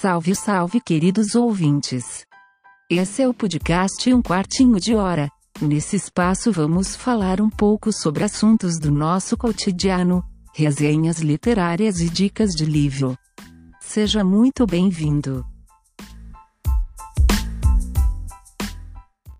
Salve, salve, queridos ouvintes. Esse é o podcast Um Quartinho de Hora. Nesse espaço vamos falar um pouco sobre assuntos do nosso cotidiano, resenhas literárias e dicas de livro. Seja muito bem-vindo.